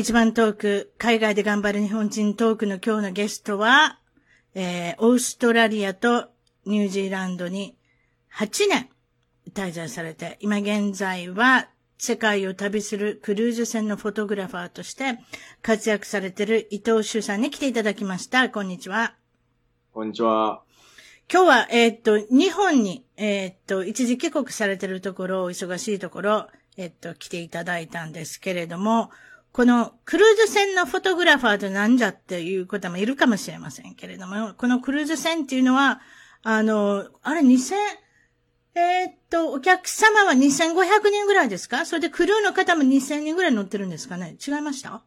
一番トーク、海外で頑張る日本人トークの今日のゲストは、えー、オーストラリアとニュージーランドに8年滞在されて、今現在は世界を旅するクルーズ船のフォトグラファーとして活躍されている伊藤修さんに来ていただきました。こんにちは。こんにちは。今日は、えー、っと、日本に、えー、っと、一時帰国されているところ、お忙しいところ、えー、っと、来ていただいたんですけれども、このクルーズ船のフォトグラファーとなんじゃっていう方もいるかもしれませんけれども、このクルーズ船っていうのは、あの、あれ2000、えー、っと、お客様は2500人ぐらいですか？それでクルーの方も2000人ぐらい乗ってるんですかね？違いました？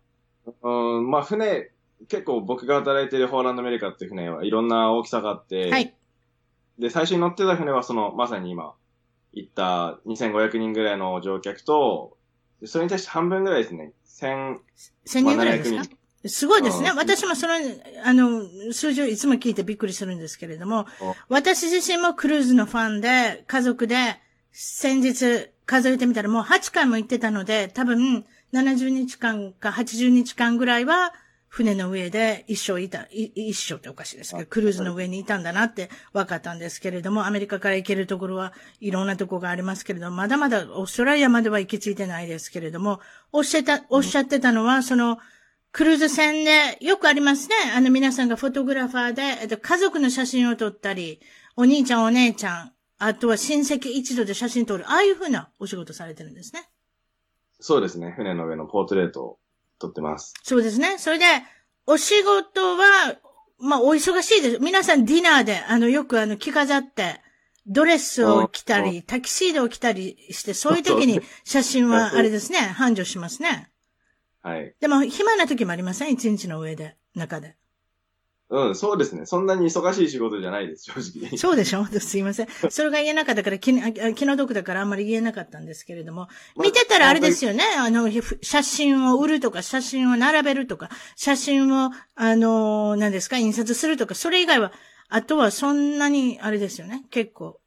うん、まあ船、結構僕が働いているホーランドアメリカっていう船はいろんな大きさがあって、はい。で、最初に乗ってた船はその、まさに今言った2500人ぐらいの乗客と、それに対して半分ぐらいですね。千、千人ぐらいですか？すごいですね。私もその、あの、数字をいつも聞いてびっくりするんですけれども、私自身もクルーズのファンで、家族で、先日数えてみたらもう8回も行ってたので、多分70日間か80日間ぐらいは、船の上で一生いた、一生っておかしいですけど、クルーズの上にいたんだなって分かったんですけれども、アメリカから行けるところはいろんなところがありますけれども、まだまだオーストラリアまでは行き着いてないですけれども、おっしゃった、おっしゃってたのは、その、クルーズ船でよくありますね。あの皆さんがフォトグラファーで、えっと、家族の写真を撮ったり、お兄ちゃんお姉ちゃん、あとは親戚一度で写真撮る、ああいうふうなお仕事されてるんですね。そうですね。船の上のポートレートを撮ってます。そうですね。それで、お仕事は、まあ、お忙しいです。皆さんディナーで、あの、よくあの、着飾って、ドレスを着たり、タキシードを着たりして、そういう時に写真は、あれですね、繁盛しますね。はい。でも、暇な時もありません？一日の上で、中で。うん、そうですね。そんなに忙しい仕事じゃないです、正直。そうでしょ？すいません。それが言えなかったから、気気の毒だからあんまり言えなかったんですけれども。見てたらあれですよね？あの、写真を売るとか、写真を並べるとか、写真を、あの、何ですか、印刷するとか、それ以外は、あとはそんなに、あれですよね？結構、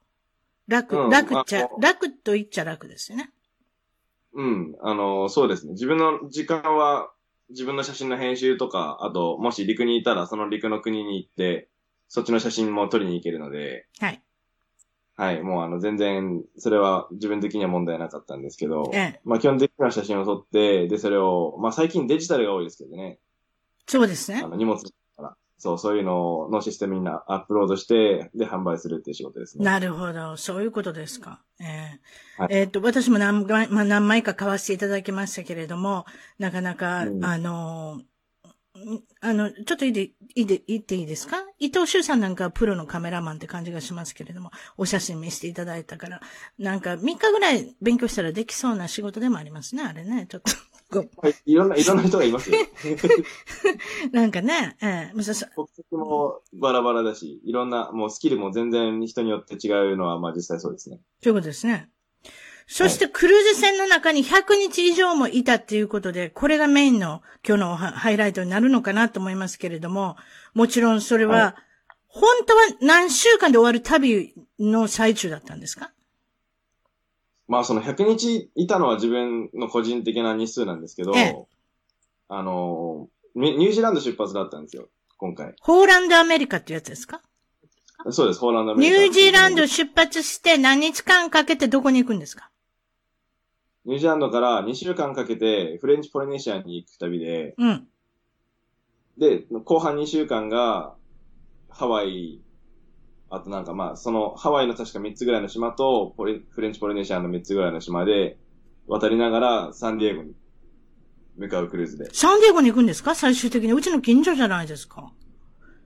楽、うん、楽っちゃ、楽と言っちゃ楽ですよね。うん、あの、そうですね。自分の時間は自分の写真の編集とか、あと、もし陸にいたら、その陸の国に行って、そっちの写真も撮りに行けるので、はい。はい、もうあの、全然、それは自分的には問題なかったんですけど、ええ、まあ基本的には写真を撮って、で、それを、まあ最近デジタルが多いですけどね。そうですね。あの、荷物そう、そういうののシステムにアップロードして、で、販売するっていう仕事ですね。なるほど。そういうことですか。えー、はい、えー、っと、私も何枚、まあ、何枚か買わせていただきましたけれども、なかなか、うん、あの、あの、ちょっといいで、いいで、言っていいですか？伊藤修さんなんかプロのカメラマンって感じがしますけれども、お写真見せていただいたから、なんか3日ぐらい勉強したらできそうな仕事でもありますね、あれね、ちょっと。はい、いろんな、いろんな人がいますよ。なんかね、ええー、国籍もバラバラだし、いろんな、もうスキルも全然人によって違うのは、まあ実際そうですね。ということですね。そしてクルーズ船の中に100日以上もいたっていうことで、これがメインの今日のハイライトになるのかなと思いますけれども、もちろんそれは、本当は何週間で終わる旅の最中だったんですか？まあその100日いたのは自分の個人的な日数なんですけど、ええ、あの、ニュージーランド出発だったんですよ、今回。ホーランドアメリカってやつですか？そうです、ホーランドアメリカ。ニュージーランド出発して何日間かけてどこに行くんですか？ニュージーランドから2週間かけてフレンチポリネシアに行く旅で、うん。で、後半2週間が、ハワイ、あとなんかまあ、そのハワイの確か3つぐらいの島と、ポリフレンチポリネシアの3つぐらいの島で、渡りながらサンディエゴに向かうクルーズで。サンディエゴに行くんですか？最終的に。うちの近所じゃないですか？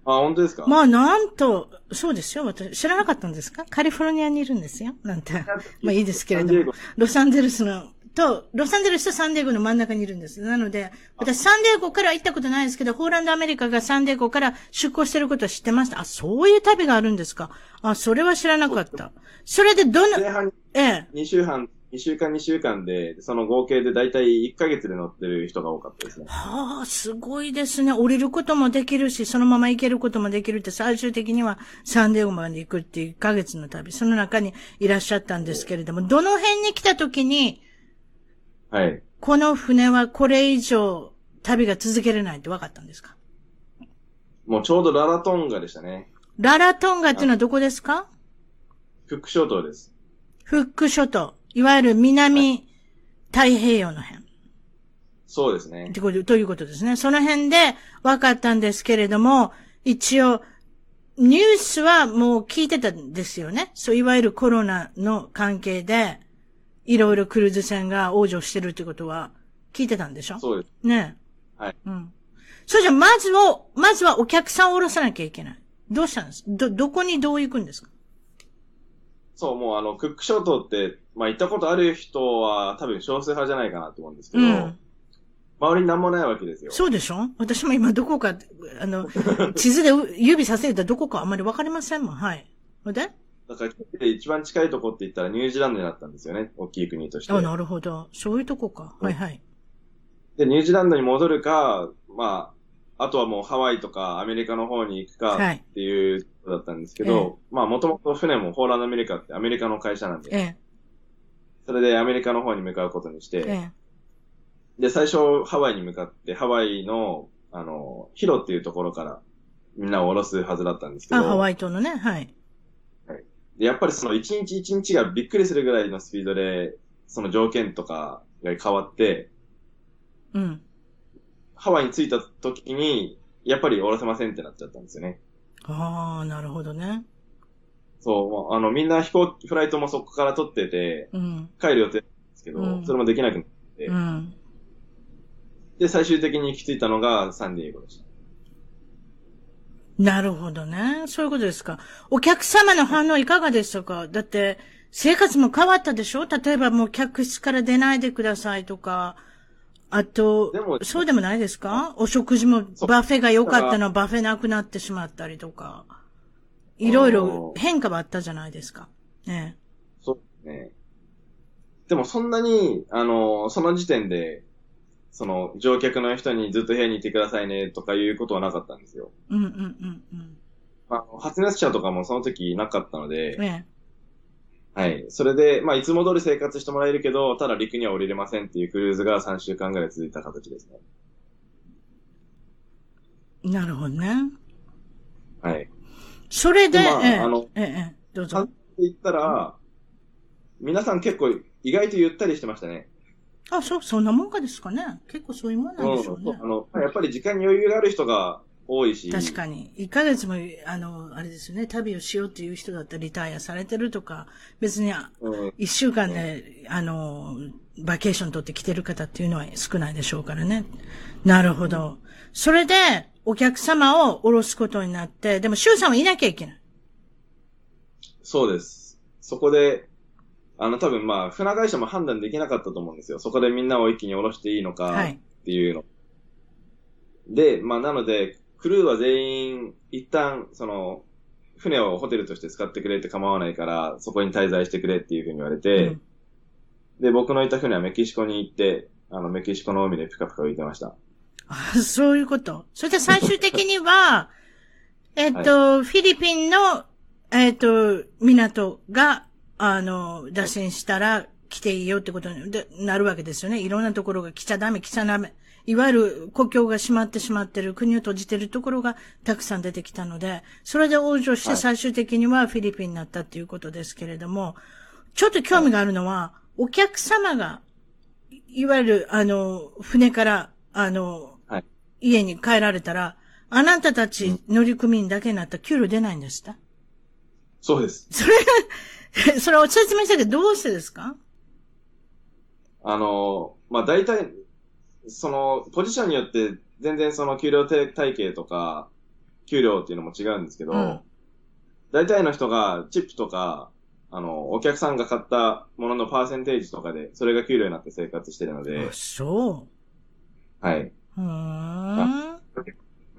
あ、本当ですかまあ、なんと、そうですよ。私、知らなかったんですか？カリフォルニアにいるんですよ。なんて。まあいいですけれども。ロサンゼルスの、と、ロサンゼルスとサンディエゴの真ん中にいるんです。なので、私サンディエゴから行ったことないですけど、ホーランドアメリカがサンディエゴから出港してることは知ってました。あ、そういう旅があるんですか？あ、それは知らなかった。それでどの、ええ。2週半2週間2週間で、その合計でだいたい1ヶ月で乗ってる人が多かったですね。はあ、すごいですね。降りることもできるし、そのまま行けることもできるって、最終的にはサンデーゴまで行くっていう1ヶ月の旅、その中にいらっしゃったんですけれども、どの辺に来た時に、はい。この船はこれ以上旅が続けれないって分かったんですか？もうちょうどララトンガでしたね。ララトンガっていうのはどこですか？フック諸島です。フック諸島。いわゆる南太平洋の辺。そうですね。ということですね。その辺で分かったんですけれども、一応、ニュースはもう聞いてたんですよね。そう、いわゆるコロナの関係で、いろいろクルーズ船が往生してるってことは聞いてたんでしょ？そうです。ねはい。うん。それじゃ、まずを、まずはお客さんを降ろさなきゃいけない。どうしたんです？ど、どこにどう行くんですか？そう、もうあの、クック諸島って、まあ行ったことある人は多分少数派じゃないかなと思うんですけど、うん、周りに何もないわけですよ。そうでしょ？私も今どこか、あの、地図で指させるとどこかあんまりわかりませんもん。はい。ほで？だから、一番近いとこって言ったらニュージーランドになったんですよね。大きい国として。あ、なるほど。そういうとこか。はいはい。で、ニュージーランドに戻るか、まあ、あとはもうハワイとかアメリカの方に行くかっていうだったんですけど、はい、まあもともと船もホーランドアメリカってアメリカの会社なんで、ええ、それでアメリカの方に向かうことにして、ええ、で、最初ハワイに向かってハワイの、あの、ヒロっていうところからみんなを降ろすはずだったんですけど、あ、ハワイ島のね、はい。はい。で、やっぱりその一日一日がびっくりするぐらいのスピードで、その条件とかが変わって、うん。ハワイに着いた時に、やっぱり降ろせませんってなっちゃったんですよね。ああ、なるほどね。そう、あの、みんな飛行機、フライトもそこから取ってて、うん、帰る予定なんですけど、うん、それもできなくなって、うん、で、最終的に行き着いたのがサンディエゴでした。なるほどね。そういうことですか。お客様の反応いかがでしたか？だって、生活も変わったでしょ？例えばもう客室から出ないでくださいとか、あと、そうでもないですか？お食事も buffet が良かったのは buffet なくなってしまったりとか、いろいろ変化はあったじゃないですか。ねそうね。でもそんなに、あの、その時点で、その乗客の人にずっと部屋にいてくださいねとかいうことはなかったんですよ。うんうんうんうん。まあ、発熱者とかもその時なかったので、ねはい。それで、まあ、いつも通り生活してもらえるけど、ただ陸には降りれませんっていうクルーズが3週間ぐらい続いた形ですね。なるほどね。はい。それで、まあ、ええ、あの、ええ、どうぞ。って言ったら、皆さん結構意外とゆったりしてましたね。あ、そう、そんなもんかですかね。結構そういうもんなんでしょうね。うん、あの、やっぱり時間に余裕がある人が多いし。確かに。1ヶ月も、あの、あれですよね、旅をしようっていう人だったらリタイアされてるとか、別に、1週間で、あの、バケーション取って来てる方っていうのは少ないでしょうからね。なるほど。それで、お客様を降ろすことになって、でも、周さんはいなきゃいけない。そうです。そこで、あの、多分まあ、船会社も判断できなかったと思うんですよ。そこでみんなを一気に降ろしていいのか、っていうの。はい、で、まあ、なので、クルーは全員、一旦、その、船をホテルとして使ってくれって構わないから、そこに滞在してくれっていうふうに言われて、うん、で、僕のいた船はメキシコに行って、あの、メキシコの海でピカピカ浮いてました。あ、そういうこと。それで最終的には、えっと、はい、フィリピンの、えっと、港が、あの、打線したら来ていいよってことになるわけですよね。いろんなところが来ちゃダメ、来ちゃダメ。いわゆる故郷が閉まってしまってる、国を閉じてるところがたくさん出てきたので、それで往生して最終的にはフィリピンになったっていうことですけれども、ちょっと興味があるのは、お客様が、いわゆる、あの、船から、あの、はい、家に帰られたら、あなたたち乗組員だけになったら給料出ないんですか？そうです。それ、それを説明したけど、どうしてですか？あの、まあ、大体、その、ポジションによって、全然その給料体系とか、給料っていうのも違うんですけど、うん、大体の人がチップとか、あの、お客さんが買ったもののパーセンテージとかで、それが給料になって生活してるので。そう。はい。うん。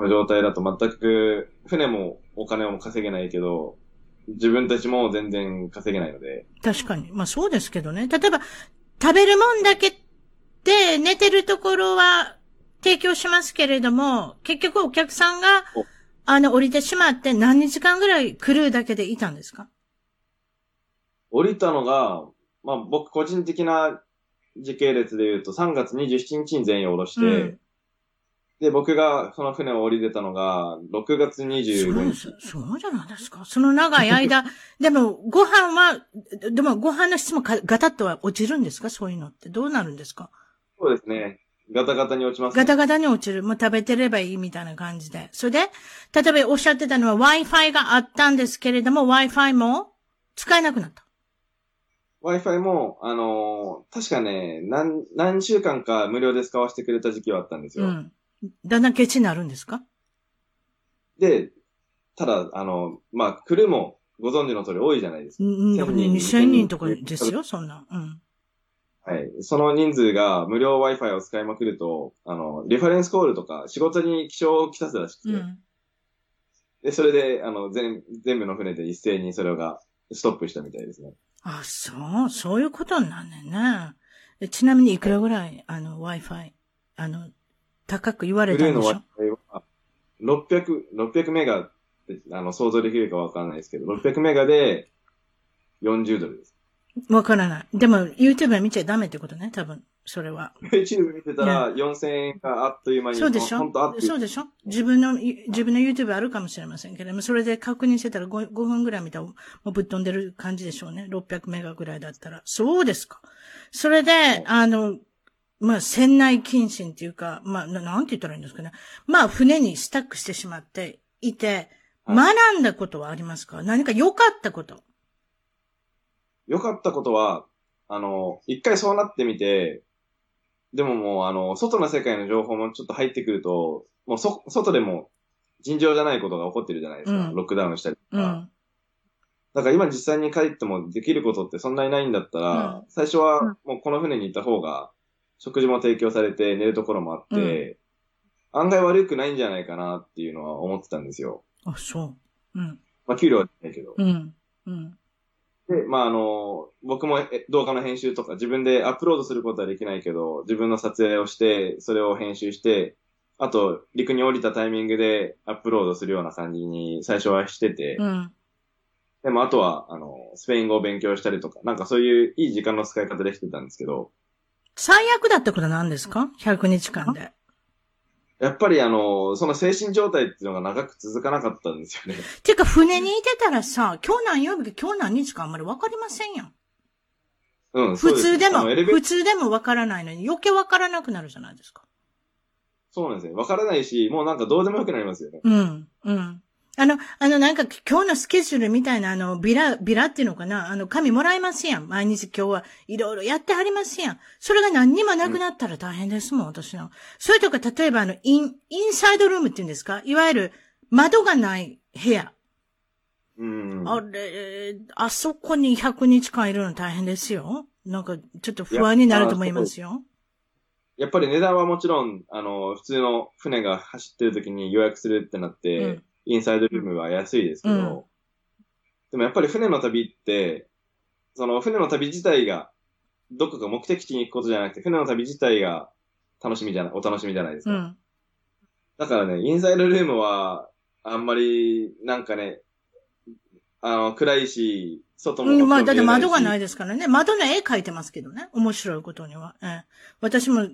の状態だと全く、船もお金も稼げないけど、自分たちも全然稼げないので。確かに。まあそうですけどね。例えば、食べるもんだけで寝てるところは提供しますけれども、結局お客さんが、あの、降りてしまって何日間ぐらいクルーだけでいたんですか？降りたのが、まあ僕個人的な時系列で言うと3月27日に全員降ろして、うん、で、僕がその船を降りてたのが、6月25日。そうそうじゃないですか。その長い間、でも、ご飯は、でもご飯の質もガタッとは落ちるんですか？そういうのって。どうなるんですか？そうですね。ガタガタに落ちます、ね、ガタガタに落ちる。もう食べてればいいみたいな感じで。それで、例えばおっしゃってたのは Wi-Fi があったんですけれども、Wi-Fi も使えなくなった。Wi-Fi も、あのー、確かね、何、何週間か無料で使わせてくれた時期はあったんですよ。うん。だんだんケチになるんですか？で、ただ、あの、まあ、クルーもご存知の通り多いじゃないですか。1000人。2000人とかですよ、そんな。うん。はい。その人数が無料 Wi-Fi を使いまくると、あの、リファレンスコールとか仕事に気象をきたすらしくて、うん、で、それで、あの、全、全部の船で一斉にそれがストップしたみたいですね。あ、そう、そういうことになんねんね。ちなみにいくらぐらい、あの、Wi-Fi、あの、高く言われたんでしょ？ブルーの Wi-Fi は、600、600メガあの、想像できるかわからないですけど、600メガで40ドルです。わからない。でも、YouTube 見ちゃダメってことね、多分。それは。YouTube 見てたら、4000円があっという間に。そうでしょ？そうでしょ？自分の、自分の YouTube あるかもしれませんけれども、それで確認してたら 5, 5分ぐらい見たら、もうぶっ飛んでる感じでしょうね。600メガぐらいだったら。そうですか。それで、あの、まあ、船内謹慎っていうか、まあ、なんて言ったらいいんですかね。まあ、船にスタックしてしまっていて、学んだことはありますか？何か良かったこと。良かったことは、あの、一回そうなってみて、でももう、あの、外の世界の情報もちょっと入ってくると、もうそ、外でも尋常じゃないことが起こってるじゃないですか。うん、ロックダウンしたりとか。うん、だから今実際に帰ってもできることってそんなにないんだったら、うん、最初はもうこの船に行った方が食事も提供されて寝るところもあって、うん、案外悪くないんじゃないかなっていうのは思ってたんですよ。あ、そう。うん。まあ、給料はないけど。うん。うん。で、まあ、あの、僕も動画の編集とか自分でアップロードすることはできないけど、自分の撮影をして、それを編集して、あと、陸に降りたタイミングでアップロードするような感じに最初はしてて、うん、でもあとは、あの、スペイン語を勉強したりとか、なんかそういういい時間の使い方できてたんですけど、最悪だったことは何ですか ?100 日間で。やっぱりあの、その精神状態っていうのが長く続かなかったんですよね。ていうか、船にいてたらさ、今日何曜日か今日何日かあんまりわかりませんやん。うん、普通でも、普通でもわからないのに余計わからなくなるじゃないですか。そうなんですよ。わからないし、もうなんかどうでもよくなりますよね。うん、うん。あの、あの、なんか、今日のスケジュールみたいな、あの、ビラ、ビラっていうのかな？あの、紙もらいますやん。毎日今日はいろいろやってはりますやん。それが何にもなくなったら大変ですもん、私の。それとか、例えばあの、イン、インサイドルームっていうんですか？いわゆる、窓がない部屋。うん。あれ、あそこに100日間いるの大変ですよ。なんか、ちょっと不安になると思いますよ。やっぱり値段はもちろん、あの、普通の船が走ってる時に予約するってなって、うんインサイドルームは安いですけど、うん、でもやっぱり船の旅って、その船の旅自体が、どこか目的地に行くことじゃなくて、船の旅自体が楽しみじゃない、お楽しみじゃないですか。うん、だからね、インサイドルームは、あんまり、なんかね、あの、暗いし、外も。うん、まあ、だって窓がないですからね。窓の絵描いてますけどね。面白いことには。ええ、私も、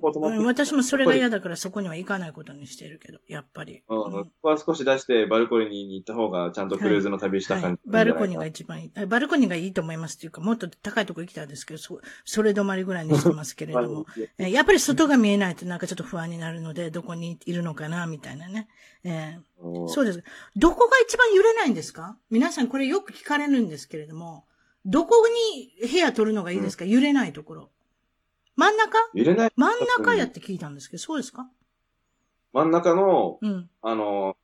私もそれが嫌だからそこには行かないことにしてるけど、やっぱり。うん。ここは少し出してバルコニーに行った方が、ちゃんとクルーズの旅した感じ、はいはい、バルコニーが一番いい。バルコニーがいいと思いますっていうか、もっと高いとこ行きたいですけど、そ、それ止まりぐらいにしてますけれども。えやっぱり外が見えないとなんかちょっと不安になるので、どこにいるのかな、みたいなね。えー、そうです。どこが一番揺れないんですか？皆さんこれよく聞かれるんですけれども、どこに部屋取るのがいいですか、うん、揺れないところ。真ん中？揺れない真ん中やって聞いたんですけど、そうですか？真ん中の、うん、あの、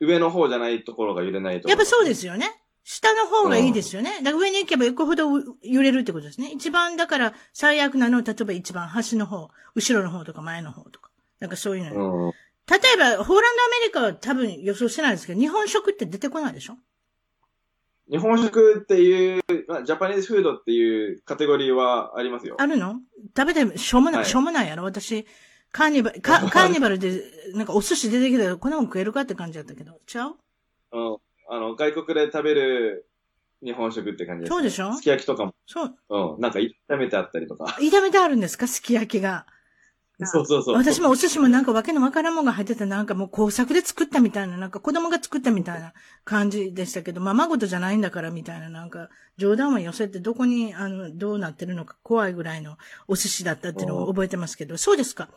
上の方じゃないところが揺れないとやっぱそうですよね。下の方がいいですよね。うん、だから上に行けば行くほど揺れるってことですね。一番だから最悪なのは、例えば一番端の方、後ろの方とか前の方とか。なんかそういうの。うん、例えば、ホーランドアメリカは多分予想してないですけど、日本食って出てこないでしょ？日本食っていう、まあ、ジャパニーズフードっていうカテゴリーはありますよ。あるの？食べてしょうもない、はい、しょうもないやろ？私、カーニバル、カ カーニバルで、なんかお寿司出てきたら、こんなもん食えるかって感じだったけど、ちゃう？うん。あの、外国で食べる日本食って感じです、ね。そうでしょ？すき焼きとかも。そう。うん。なんか炒めてあったりとか。炒めてあるんですか？すき焼きが。そうそうそう。私もお寿司もなんかわけのわからんもんが入ってたなんかもう工作で作ったみたいな、なんか子供が作ったみたいな感じでしたけど、ままごとじゃないんだからみたいな、なんか冗談は寄せてどこに、あの、どうなってるのか怖いぐらいのお寿司だったっていうのを覚えてますけど、そうですか。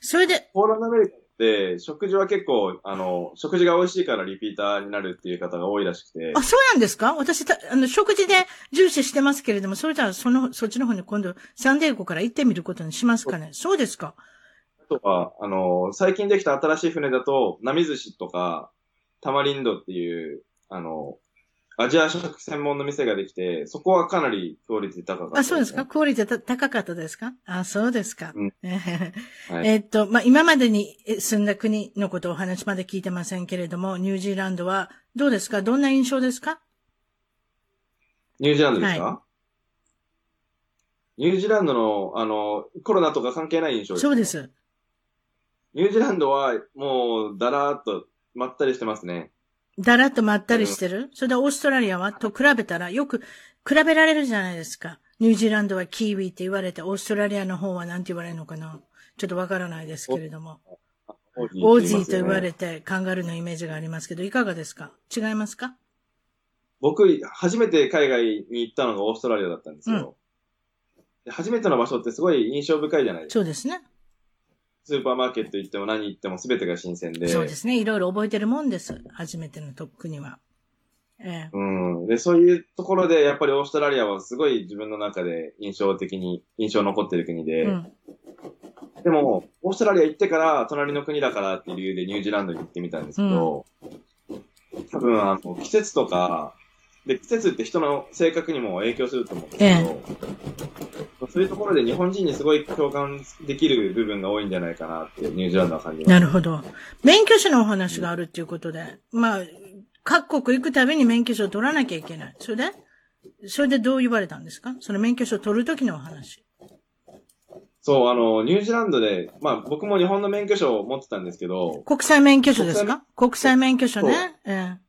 それで。ポーランドアメリカって食事は結構、あの、食事が美味しいからリピーターになるっていう方が多いらしくて。あ、そうなんですか？私た、あの、食事で重視してますけれども、それじゃあその、そっちの方に今度サンデーゴから行ってみることにしますかね？そうですか？とか、あの、最近できた新しい船だと、波寿司とか、タマリンドっていう、あの、アジア食専門の店ができて、そこはかなりクオリティ高かった、ね、あ、そうですか？クオリティ高かったですか？あ、そうですか。うん。はい、えっと、まあ、今までに住んだ国のことをお話まで聞いてませんけれども、ニュージーランドはどうですか？どんな印象ですか？ニュージーランドですか、はい、ニュージーランドの、あの、コロナとか関係ない印象ですか？そうです。ニュージーランドはもうだらーっとまったりしてますね。だらっとまったりしてる、うん、それでオーストラリアは？と比べたらよく比べられるじゃないですか。ニュージーランドはキーウィって言われて、オーストラリアの方は何て言われるのかな？ちょっとわからないですけれども。オージーと言われてカンガルーのイメージがありますけど、いかがですか？違いますか？僕、初めて海外に行ったのがオーストラリアだったんですよ。うん、初めての場所ってすごい印象深いじゃないですか。そうですね。スーパーマーケット行っても何行っても全てが新鮮で。そうですね。いろいろ覚えてるもんです。初めてのとっくには。ええ。うん。で、そういうところで、やっぱりオーストラリアはすごい自分の中で印象的に、印象残ってる国で。うん、でも、オーストラリア行ってから隣の国だからっていう理由でニュージーランドに行ってみたんですけど、うん、多分、あの、季節とか、で、季節って人の性格にも影響すると思うんですけど、ええ、そういうところで日本人にすごい共感できる部分が多いんじゃないかなってニュージーランドは感じます。なるほど。免許証のお話があるっていうことで、まあ、各国行くたびに免許証を取らなきゃいけない。それで？それでどう言われたんですか？その免許証を取るときのお話。そう、あの、ニュージーランドで、まあ僕も日本の免許証を持ってたんですけど。国際免許証ですか？国際免許証ね。ええ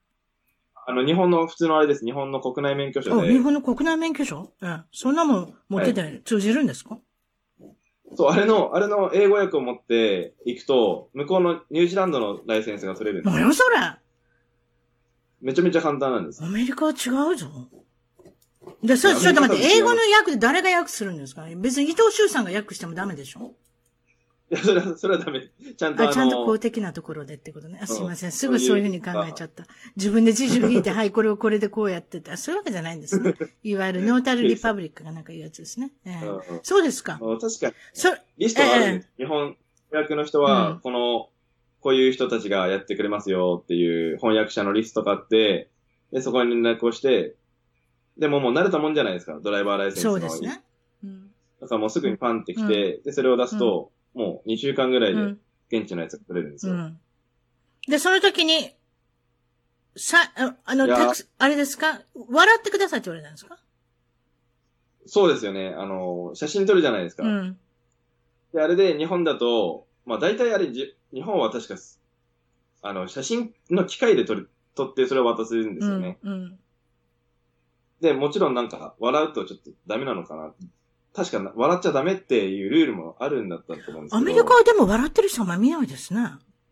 あの、日本の普通のあれです。日本の国内免許証で。日本の国内免許証？ええ。そんなもん持ってて通じるんですか、はい、そう、あれの、あれの英語訳を持って行くと、向こうのニュージーランドのライセンスが取れるんです何それ？めちゃめちゃ簡単なんです。アメリカは違うぞ。で、そ、ちょっと待って、英語の訳で誰が訳するんですか？別に伊藤修さんが訳してもダメでしょ？いや、それは、それはダメ。ちゃんとあの。ちゃんと公的なところでってことね。あすいません。すぐそういうふうに考えちゃった。自分で自主引いて、はい、これをこれでこうやってて、そういうわけじゃないんですね。いわゆるノータルリパブリックがなんかいうやつですね。えーそうですか。確かに。そリストがあるんです。えー、日本訳の人は、この、こういう人たちがやってくれますよっていう翻訳者のリストがあって、で、そこに連絡をして、でももう慣れたもんじゃないですか、ドライバーライセンスのそうですね。うん、だからもうすぐにパンって来て、うん、で、それを出すと、もう2週間ぐらいで現地のやつが取れるんですよ。うん、で、その時に、さ、あの、たくあれですか？笑ってくださいって言われたんですか？そうですよね。あの、写真撮るじゃないですか。うん、で、あれで日本だと、まあ大体あれ、日本は確か、あの、写真の機械で撮る、撮ってそれを渡すんですよね。うん、うん、で、もちろんなんか、笑うとちょっとダメなのかな。確か笑っちゃダメっていうルールもあるんだったと思うんですけど。アメリカはでも笑ってる人あんま見ないですね。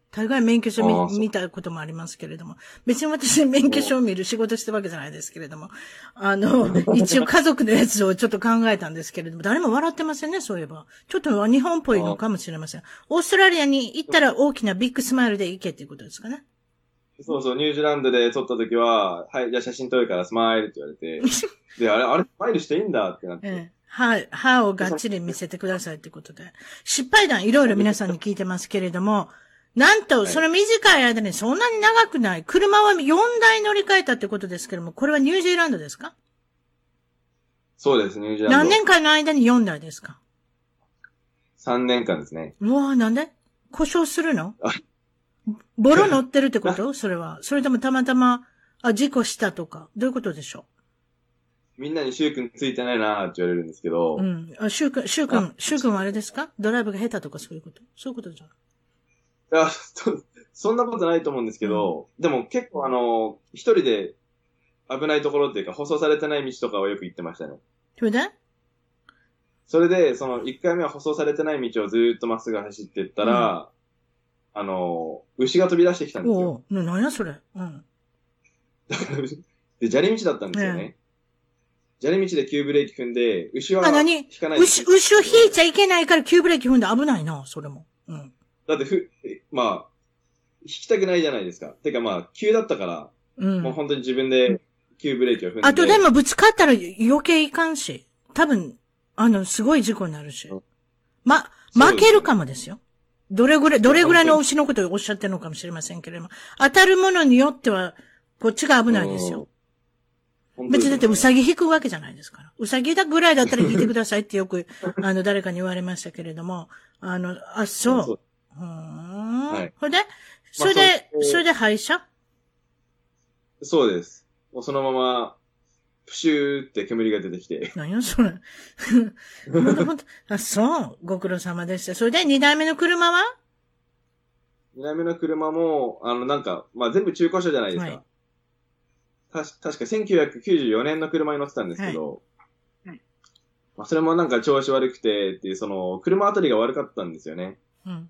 大概免許証見見たこともありますけれども。別に私免許証を見る仕事してるわけじゃないですけれども。あの、一応家族のやつをちょっと考えたんですけれども、誰も笑ってませんね、そういえば。ちょっと日本っぽいのかもしれません。オーストラリアに行ったら大きなビッグスマイルで行けっていうことですかね。そうそう、ニュージーランドで撮った時は、はい、じゃあ写真撮るからスマイルって言われて、で、あれ、あれ、スマイルしていいんだってなって。ええ歯、歯をがっちり見せてくださいってことで。失敗談いろいろ皆さんに聞いてますけれども、なんと、その短い間にそんなに長くない。車は4台乗り換えたってことですけども、これはニュージーランドですか？そうです、ニュージーランド。何年間の間に4台ですか ?3 年間ですね。うわなんで？故障するの？ボロ乗ってるってこと？それは。それともたまたま、あ、事故したとか。どういうことでしょう？みんなにシュー君ついてないなーって言われるんですけど。うん。あ、シュー君、シュー君、シュー君はあれですか？ドライブが下手とかそういうこと？そういうことじゃん。や、そんなことないと思うんですけど、うん、でも結構あの、一人で危ないところっていうか、舗装されてない道とかはよく行ってましたね。それで？それで、その、一回目は舗装されてない道をずっとまっすぐ走っていったら、うん、あの、牛が飛び出してきたんですよ。お何やそれ？うん。だから、で、砂利道だったんですよね。ね砂利道で急ブレーキ踏んで、牛は引かない牛、牛を引いちゃいけないから急ブレーキ踏んで危ないな、それも。うん。だってふ、まあ、引きたくないじゃないですか。てかまあ、急だったから、うん、もう本当に自分で急ブレーキを踏んで。あとでもぶつかったら余計いかんし、多分、あの、すごい事故になるし。ま、負けるかもですよ。どれぐらい、どれぐらいの牛のことをおっしゃってるのかもしれませんけれども、当たるものによっては、こっちが危ないですよ。別にだってうさぎ引くわけじゃないですから。うさぎだぐらいだったら引いてくださいってよく、あの、誰かに言われましたけれども、あの、あ、そう。うん。はい。それで、それで、まあ、それで廃車そうです。もうそのまま、プシューって煙が出てきて。何よ、それ。ほんとほんと。あ、そう。ご苦労様でした。それで、二台目の車は？二台目の車も、あの、なんか、まあ、全部中古車じゃないですか。はい、た確か1994年の車に乗ってたんですけど、はい、まあ、それもなんか調子悪くてっていう、その、車あたりが悪かったんですよね。うん。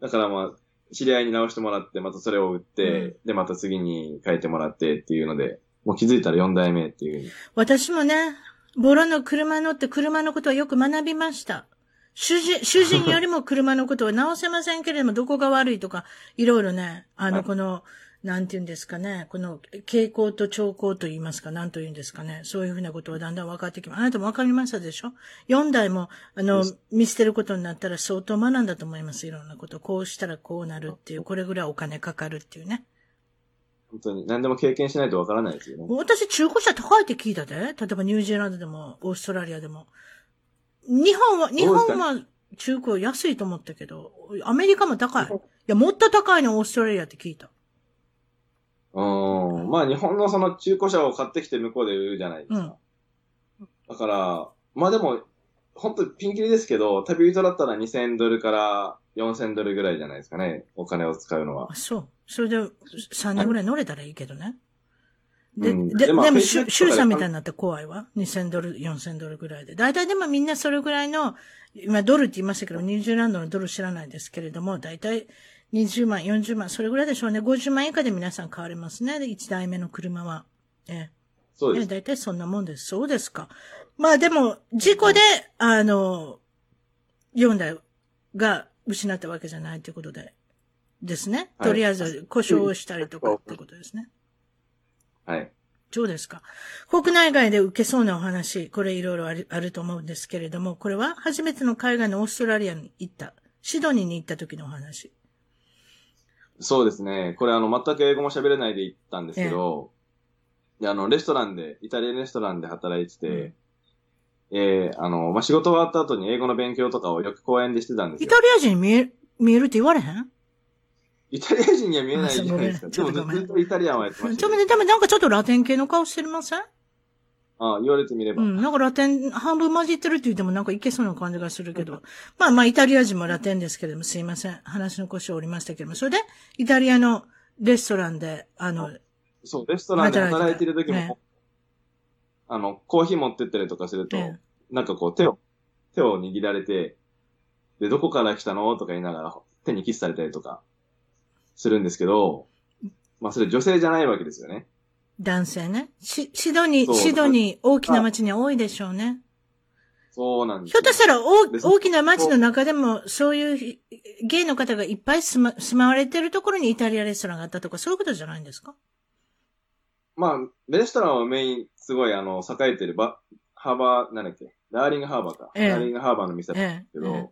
だからまあ、知り合いに直してもらって、またそれを売って、うん、で、また次に変えてもらってっていうので、もう気づいたら4代目っていう私もね、ボロの車乗って車のことはよく学びました。主人、主人よりも車のことは直せませんけれども、どこが悪いとか、いろいろね、あの、この、なんて言うんですかね、この傾向と兆候と言いますか、なんと言うんですかね、そういうふうなことはだんだん分かってきます。あなたも分かりましたでしょ ?4 代も、あの、見捨てることになったら相当学んだと思います、いろんなこと。こうしたらこうなるっていう、これぐらいお金かかるっていうね。本当に、何でも経験しないと分からないですよね。私、中古車高いって聞いたで。例えばニュージーランドでも、オーストラリアでも。日本は、日本は中古安いと思ったけど、アメリカも高い。いや、もっと高いのオーストラリアって聞いた。うん。まあ日本のその中古車を買ってきて向こうで売るじゃないですか。うん、だから、まあでも、本当ピンキリですけど、旅人だったら2000ドルから4000ドルぐらいじゃないですかね。お金を使うのは。そう。それで3年ぐらい乗れたらいいけどね。で、うん、で、でも、シューさんみたいになって怖いわ。2000ドル、4000ドルぐらいで。大体でもみんなそれぐらいの、今ドルって言いましたけど、ニュージーランドのドル知らないですけれども、大体20万、40万、それぐらいでしょうね。50万以下で皆さん買われますね。1台目の車は。ええ。そうです。ええ、大体そんなもんです。そうですか。まあでも、事故で、あの、4台が失ったわけじゃないということで、ですね。とりあえず故障をしたりとかってことですね。はい。そうですか。国内外で受けそうなお話、これいろいろあるあると思うんですけれども、これは初めての海外のオーストラリアに行った、シドニーに行った時のお話。そうですね。これあの、全く英語も喋れないで行ったんですけど、ええ、で、あの、レストランで、イタリアンレストランで働いてて、うん、えー、あの、まあ、仕事終わった後に英語の勉強とかをよく公園でしてたんですよ。イタリア人に見え、見えるって言われへん？イタリア人には見えないじゃないですか。でもずっとイタリアンはやってました、ね。ちょっとでもなんかちょっとラテン系の顔してません？ああ、言われてみれば。うん、なんかラテン、半分混じってるって言ってもなんかいけそうな感じがするけど。まあまあ、イタリア人もラテンですけれども、すいません。話の腰を折りましたけども。それで、イタリアのレストランで、あの、そう、レストランで働いてる時も、ね、あの、コーヒー持ってったりとかすると、えなんかこう手を、手を握られて、で、どこから来たのとか言いながら手にキスされたりとかするんですけど、まあそれ女性じゃないわけですよね。男性ね。し、シドニー、シドニー、大きな町に多いでしょうね。そうなんですひょっとしたら大で大きな町の中でも、そういうゲイの方がいっぱい住ま住まわれてるところにイタリアレストランがあったとか、そういうことじゃないんですか？まあ、レストランはメイン、すごいあの、栄えてるバ、ハーバー、なんだっけ、ダーリングハーバーか。ええダーリングハーバーの店だったんですけど、え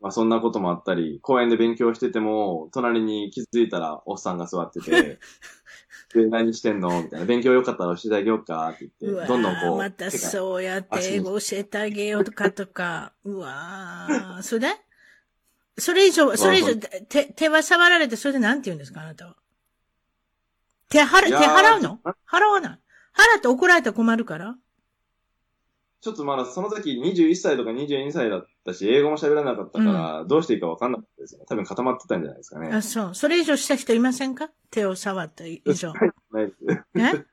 まあそんなこともあったり、公園で勉強してても、隣に気づいたらおっさんが座ってて、で、何してんの？みたいな。勉強よかったら教えてあげようかってう言って、どんどんこう。またそうやって英語教えてあげようとかとか。うわーそれ？でそれ以上、それ以上、手、手は触られて、それでなんて言うんですかあなたは？手払、手払うの？払わない？払って怒られたら困るから？ちょっとまだその時21歳とか22歳だったし、英語も喋らなかったから、どうしていいか分かんなかったですよね。多分固まってたんじゃないですかね。あ、そう。それ以上した人いませんか？手を触った以上。ないです。ね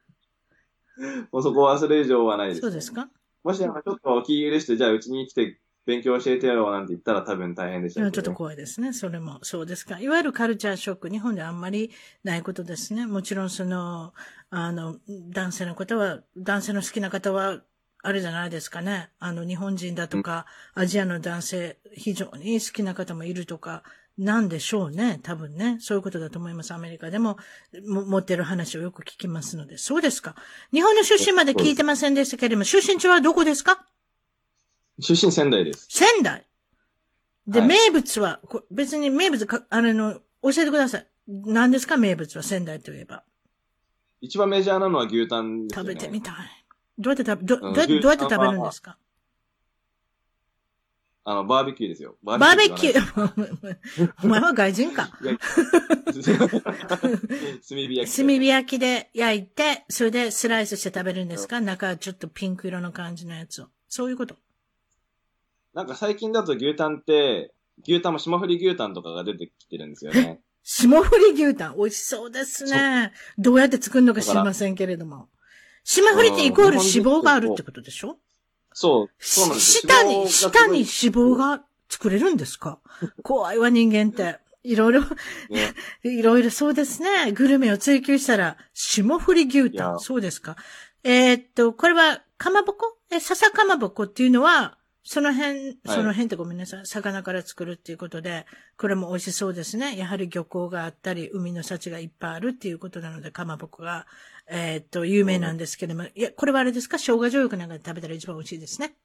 もうそこはそれ以上はないです、そうですか？もし、あのちょっとお気許して、じゃあうちに来て勉強教えてよなんて言ったら多分大変でしたけど、いやちょっと怖いですね。それも。そうですか。いわゆるカルチャーショック、日本であんまりないことですね。もちろんその、あの、男性の方は、男性の好きな方は、あれじゃないですかね。あの、日本人だとか、アジアの男性、非常に好きな方もいるとか、なんでしょうね。多分ね。そういうことだと思います。アメリカでも、も持ってる話をよく聞きますので。そうですか。日本の出身まで聞いてませんでしたけれども、出身地はどこですか？出身仙台です。仙台。で、はい名物は、こ別に名物か、あれの、教えてください。何ですか？名物は仙台といえば。一番メジャーなのは牛タンですよね。食べてみたい。どうやって食べ、ど、どうやって、牛どうやって食べるんですか？あの、バーベキューですよ。ババーベキュー。ー。お前は外人か。炭火焼き。炭火焼きで焼いて、それでスライスして食べるんですか？中ちょっとピンク色の感じのやつを。そういうこと？なんか最近だと牛タンって、牛タンも霜降り牛タンとかが出てきてるんですよね。霜降り牛タン、美味しそうですね。どうやって作るのか知りませんけれども。霜降りってイコール脂肪があるってことでしょ？そう。そうなんですよ下に、下にい脂肪が作れるんですか？怖いわ、人間って。いろいろ、ね いろいろそうですね。グルメを追求したら、霜降り牛タン。そうですか？えーっと、これは、かまぼこ？え、笹かまぼこっていうのは、その辺、その辺ってごめんなさい。魚から作るっていうことで、これも美味しそうですね。やはり漁港があったり、海の幸がいっぱいあるっていうことなので、かまぼこが、えーっと、有名なんですけども、いや、これはあれですか？生姜醤油かなんかで食べたら一番美味しいですね。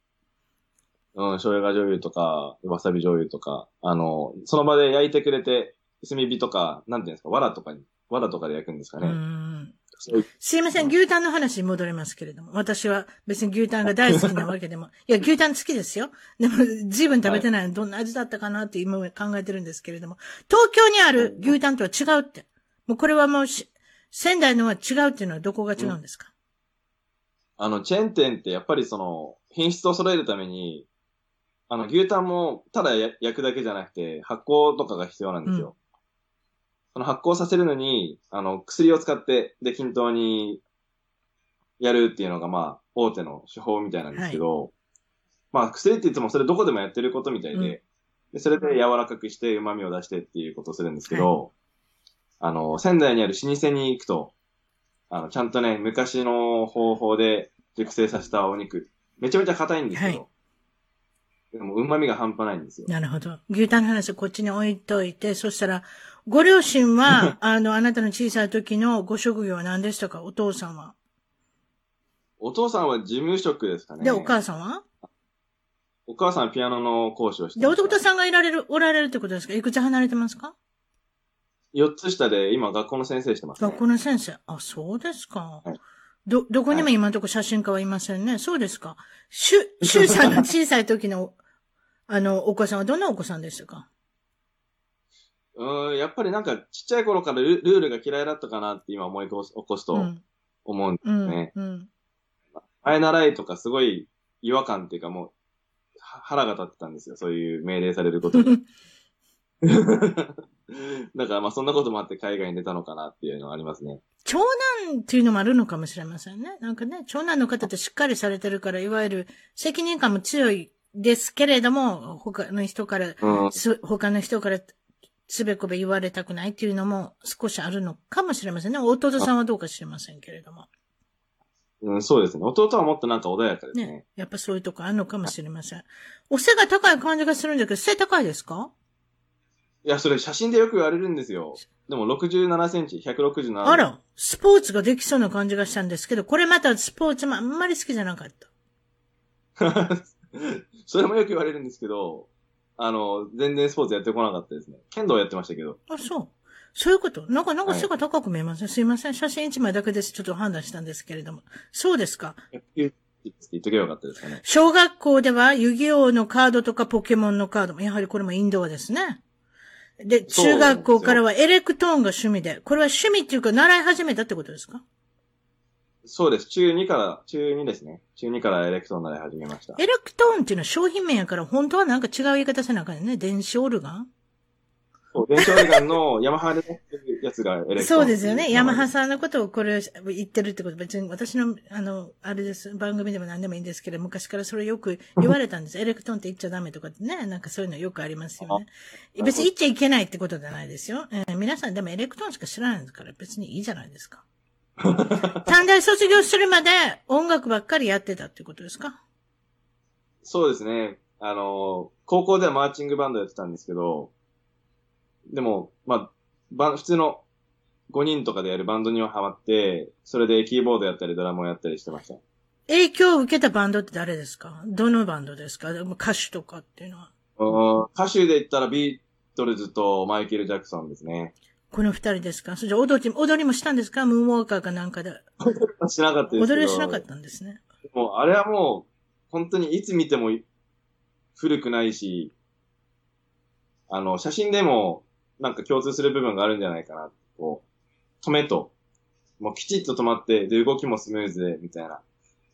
うん、醤油醤油とか、わさび醤油とか、あの、その場で焼いてくれて、炭火とか、なんていうんですか、藁とかに、藁とかで焼くんですかうね。ういうすいません、牛タンの話に戻りますけれども。私は別に牛タンが大好きなわけでも。いや、牛タン好きですよ。でも、随分食べてないのでどんな味だったかなって今考えてるんですけれども。東京にある牛タンとは違うって。もうこれはもうし、仙台のは違うっていうのはどこが違うんですか、あの、チェーン店ってやっぱりその、品質を揃えるために、あの、牛タンもただや焼くだけじゃなくて、発酵とかが必要なんですよ。その発酵させるのに、あの、薬を使って、で、均等にやるっていうのが、まあ、大手の手法みたいなんですけど、まあ、薬って言ってもそれどこでもやってることみたいで、うん。でそれで柔らかくして旨味を出してっていうことをするんですけど、あの、仙台にある老舗に行くと、あの、ちゃんとね、昔の方法で熟成させたお肉、めちゃめちゃ硬いんですけど、はいでも旨味が半端ないんですよ。なるほど。牛タンの話をこっちに置いといて、そしたら、ご両親は、あの、あなたの小さい時のご職業は何でしたか？お父さんは。お父さんは事務職ですかね。で、お母さんは？お母さんはピアノの講師をしてで、弟さんがいられる、おられるってことですか？いくつ離れてますか？4つ下で今学校の先生してます、ね。学校の先生。あ、そうですか。はいど、どこにも今のところ写真家はいませんね。そうですか。シュ、シュウさんの小さい時の、あの、お子さんはどんなお子さんでしたか？うーん、やっぱりなんかちっちゃい頃からルルールが嫌いだったかなって今思い起こす起こすとうん。思うんですうん。よね。うん。前習いとかすごい違和感っていうかもう、は腹が立ってたんですよ。そういう命令されることに。だからまあそんなこともあって海外に出たのかなっていうのはありますね。長男っていうのもあるのかもしれませんね。なんかね、長男の方ってしっかりされてるから、いわゆる責任感も強いですけれども、他の人から、うん、他の人からつべこべ言われたくないっていうのも少しあるのかもしれませんね。弟さんはどうか知れませんけれども。うん、そうですね。弟はもっとなんか穏やかですね。ねやっぱそういうとこあるのかもしれません。お背が高い感じがするんだけど、背高いですか？いや、それ写真でよく言われるんですよ。でも67センチ、167あら、スポーツができそうな感じがしたんですけど、これまたスポーツもあんまり好きじゃなかった。それもよく言われるんですけど、あの、全然スポーツやってこなかったですね。剣道やってましたけど。あ、そう。そういうこと？なんか、なんか背が高く見えますね、はい、すいません。写真一枚だけです。ちょっと判断したんですけれども。そうですか？言っとけばよかったですかね。小学校では遊戯王のカードとかポケモンのカードも、やはりこれもインドアですね。で、中学校からはエレクトーンが趣味で、これは趣味っていうか習い始めたってことですか？そうです。中2から、中2ですね。中2からエレクトーン習い始めました。エレクトーンっていうのは商品名やから、本当はなんか違う言い方せなあかんね。電子オルガン？そう、電子オルガンのヤマハで持ってるやつがエレクトーン。そうですよね。ヤマハさんのことをこれ言ってるってこと、別に私の、あの、あれです。番組でも何でもいいんですけど、昔からそれよく言われたんです。エレクトーンって言っちゃダメとかってね。なんかそういうのよくありますよね。別に言っちゃいけないってことじゃないですよ。えー、皆さんでもエレクトーンしか知らないんですか？ら、別にいいじゃないですか。短大卒業するまで音楽ばっかりやってたってことですか？そうですね。あの、高校ではマーチングバンドやってたんですけど、でも、まあ、バ普通の5人とかでやるバンドにはハマって、それでキーボードやったりドラムをやったりしてました。影響を受けたバンドって誰ですか？どのバンドですか？歌手とかっていうのは。歌手で言ったらビートルズとマイケル・ジャクソンですね。この二人ですか？それじゃ踊り、踊りもしたんですか？ムーンウォーカーかなんかで。しなかったです踊りはしなかったんですね。もう、あれはもう、本当にいつ見ても古くないし、あの、写真でもなんか共通する部分があるんじゃないかな。こう、止めと、もうきちっと止まって、で、動きもスムーズで、みたいな。あ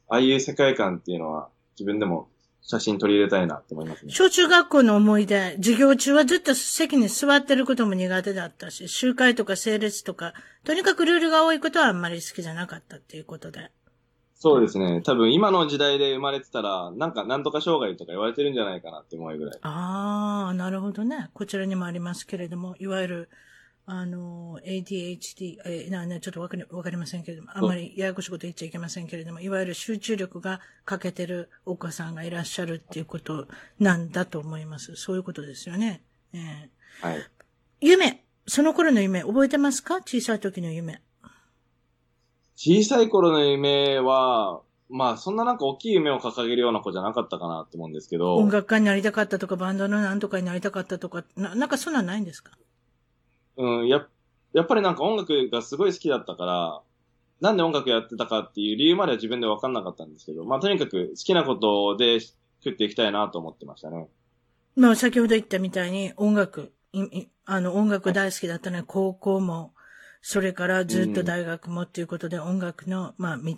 あいう世界観っていうのは、自分でも写真取り入れたいなって思いますね。小中学校の思い出、授業中はずっと席に座ってることも苦手だったし、集会とか整列とか、とにかくルールが多いことはあんまり好きじゃなかったっていうことで。そうですね。多分今の時代で生まれてたら、なんかなんとか障害とか言われてるんじゃないかなって思うぐらい。ああ、なるほどね。こちらにもありますけれども、いわゆる、あの、ADHD、えな、ね、ちょっとわかり、わかりませんけれども、あんまりややこしいこと言っちゃいけませんけれども、いわゆる集中力が欠けてるお子さんがいらっしゃるっていうことなんだと思います。そういうことですよね。えー、はい。夢、その頃の夢、覚えてますか？小さい時の夢。小さい頃の夢は、まあ、そんななんか大きい夢を掲げるような子じゃなかったかなと思うんですけど。音楽家になりたかったとか、バンドのなんとかになりたかったとか、ななんかそんなんないんですか？うん、や、やっぱりなんか音楽がすごい好きだったから、なんで音楽やってたかっていう理由までは自分で分かんなかったんですけど、まあとにかく好きなことで食っていきたいなと思ってましたね。まあ先ほど言ったみたいに音楽、いあの音楽大好きだったのは高校も、それからずっと大学もっていうことで音楽の、まあ道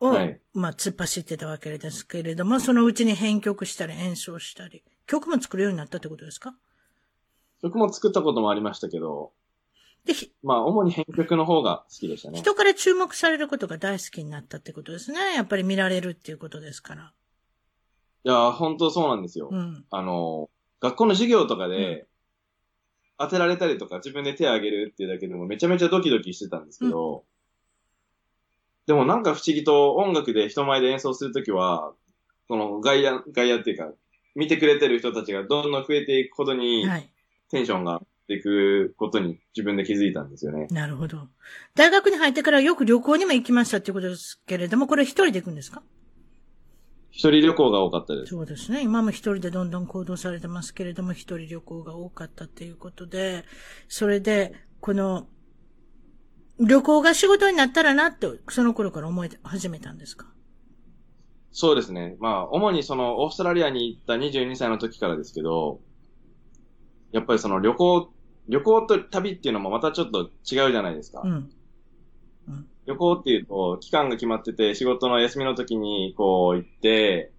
を、はい、まあ突っ走ってたわけですけれども、そのうちに編曲したり演奏したり、曲も作るようになったってことですか？曲も作ったこともありましたけど、で、まあ、主に編曲の方が好きでしたね。人から注目されることが大好きになったってことですね。やっぱり見られるっていうことですから。いや、本当そうなんですよ。うん、あの、学校の授業とかで、当てられたりとか自分で手を挙げるっていうだけでもめちゃめちゃドキドキしてたんですけど、うん、でもなんか不思議と音楽で人前で演奏するときは、この外野、外野っていうか、見てくれてる人たちがどんどん増えていくほどに、はい、テンションがっていくことに自分で気づいたんですよね。なるほど。大学に入ってからよく旅行にも行きましたっていうことですけれども、これ一人で行くんですか？一人旅行が多かったです。そうですね。今も一人でどんどん行動されてますけれども、一人旅行が多かったっていうことで、それで、この、旅行が仕事になったらなって、その頃から思い始めたんですか？そうですね。まあ、主にその、オーストラリアに行った22歳の時からですけど、やっぱりその旅行、旅行と旅っていうのもまたちょっと違うじゃないですか。うん。うん、旅行っていうと、期間が決まってて、仕事の休みの時にこう行って、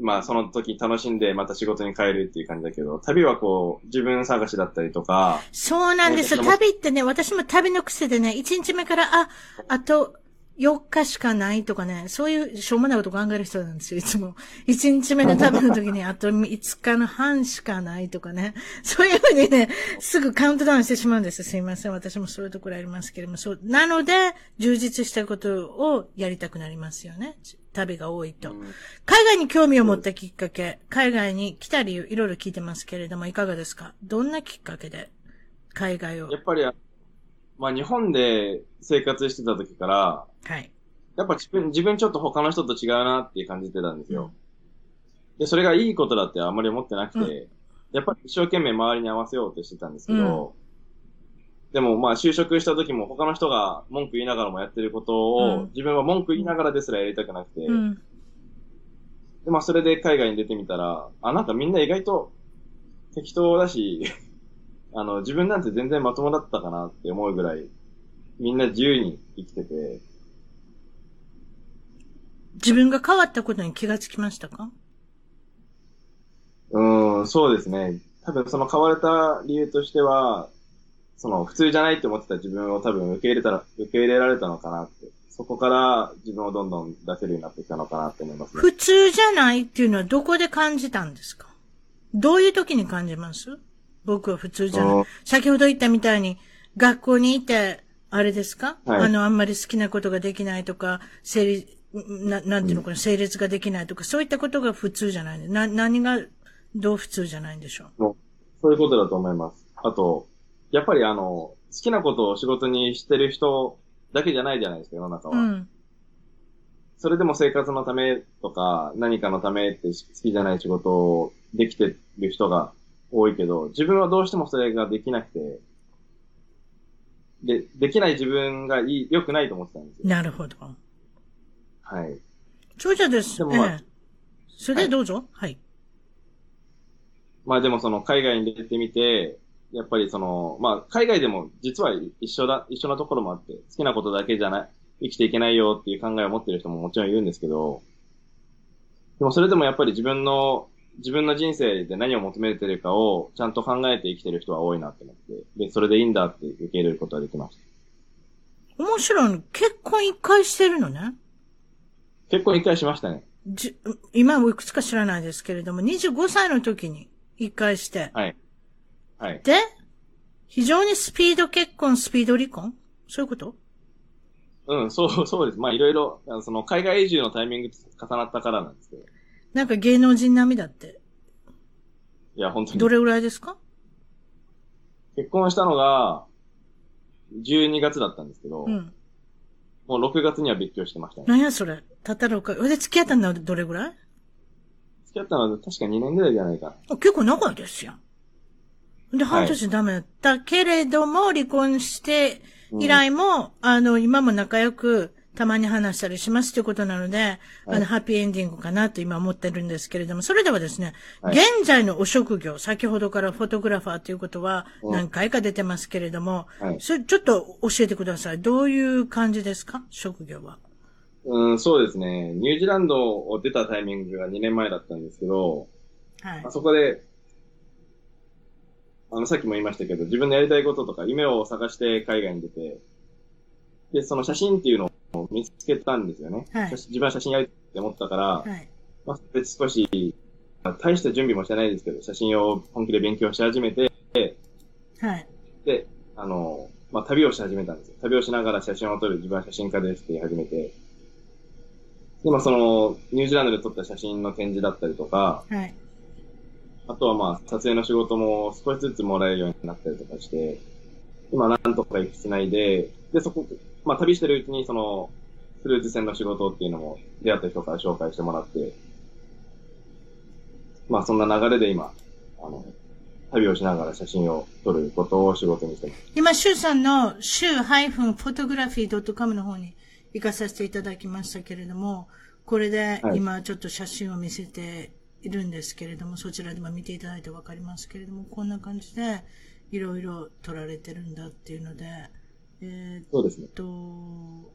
まあその時楽しんでまた仕事に帰るっていう感じだけど、旅はこう、自分探しだったりとか。そうなんですよ。旅ってね、私も旅の癖でね、1日目から、あ、あと、4日しかないとかね、そういうしょうもないこと考える人なんですよ、いつも。1日目の旅の時に、あと5日の半しかないとかね。そういうふうにね、すぐカウントダウンしてしまうんですすいません。私もそういうところありますけれども、そう。なので、充実したことをやりたくなりますよね。旅が多いと。海外に興味を持ったきっかけ、海外に来た理由、いろいろ聞いてますけれども、いかがですか？どんなきっかけで海外を？やっぱり、まあ日本で生活してた時から、はい。やっぱ自分、自分ちょっと他の人と違うなって感じてたんですよ。で、それがいいことだってあんまり思ってなくて、うん、やっぱり一生懸命周りに合わせようとしてたんですけど、うん、でもまあ就職した時も他の人が文句言いながらもやってることを、自分は文句言いながらですらやりたくなくて、うん、で、まあそれで海外に出てみたら、あ、なんかみんな意外と適当だし、あの、自分なんて全然まともだったかなって思うぐらい、みんな自由に生きてて。自分が変わったことに気がつきましたか？うん、そうですね。多分その変われた理由としては、その普通じゃないって思ってた自分を多分受け入れたら、受け入れられたのかなって。そこから自分をどんどん出せるようになってきたのかなって思いますね。普通じゃないっていうのはどこで感じたんですか？どういう時に感じます？僕は普通じゃない。先ほど言ったみたいに、学校にいて、あれですか、はい、あの、あんまり好きなことができないとか、整理、な、なんていうのかな、整列ができないとか、そういったことが普通じゃないな、何が、どう普通じゃないんでしょうそういうことだと思います。あと、やっぱりあの、好きなことを仕事にしてる人だけじゃないじゃないですか、世の中は。うん。それでも生活のためとか、何かのためって好きじゃない仕事をできてる人が多いけど、自分はどうしてもそれができなくて、で、できない自分がいい、良くないと思ってたんですよ。なるほど。はい。長者です。でもまあ、ええ、それでどうぞ。はい。はい、まあでもその海外に出てみて、やっぱりその、まあ海外でも実は一緒だ、一緒なところもあって、好きなことだけじゃない、生きていけないよっていう考えを持ってる人ももちろんいるんですけど、でもそれでもやっぱり自分の自分の人生で何を求めてるかをちゃんと考えて生きてる人は多いなって思って、で、それでいいんだって受け入れることができました。面白い結婚一回してるのね？結婚一回しましたね。じ、今もいくつか知らないですけれども、25歳の時に一回して。はい。はい。で、非常にスピード結婚、スピード離婚？そういうこと？うん、そう、そうです。まあいろいろ、その海外移住のタイミング重なったからなんですけど。なんか芸能人並みだって。いや、本当に。どれぐらいですか？結婚したのが、12月だったんですけど、うん。もう6月には別居してましたね。何やそれ？たった6日。で、付き合ったのはどれぐらい？付き合ったのは確か2年ぐらいじゃないかな。結構長いですよ。で、半年ダメだった、はい、けれども、離婚して以来も、うん、あの、今も仲良く、たまに話したりしますということなので、はい、あの、ハッピーエンディングかなと今思ってるんですけれども、それではですね、はい、現在のお職業、先ほどからフォトグラファーということは何回か出てますけれども、はい、それちょっと教えてください。どういう感じですか？職業は。うん、そうですね。ニュージーランドを出たタイミングが2年前だったんですけど、はい。あそこで、あの、さっきも言いましたけど、自分のやりたいこととか夢を探して海外に出て、で、その写真っていうのを見つけたんですよね。はい、自分は写真やりって思ったから、はい、まあ、別少し、大した準備もしてないですけど、写真を本気で勉強し始めて、はい。で、あの、まあ、旅をし始めたんですよ。旅をしながら写真を撮る自分は写真家ですって言い始めて、で、まあ、その、ニュージーランドで撮った写真の展示だったりとか、はい。あとはまあ、撮影の仕事も少しずつもらえるようになったりとかして、今なんとか行きつないで、で、そこ、まあ旅してるうちにその、フルーツ船の仕事っていうのも出会った人から紹介してもらって、まあそんな流れで今、あの、旅をしながら写真を撮ることを仕事にしてます。今、シュウさんのシュウ -photography.com の方に行かさせていただきましたけれども、これで今ちょっと写真を見せているんですけれども、はい、そちらでも見ていただいてわかりますけれども、こんな感じでいろいろ撮られてるんだっていうので、えー、そうですね。と、も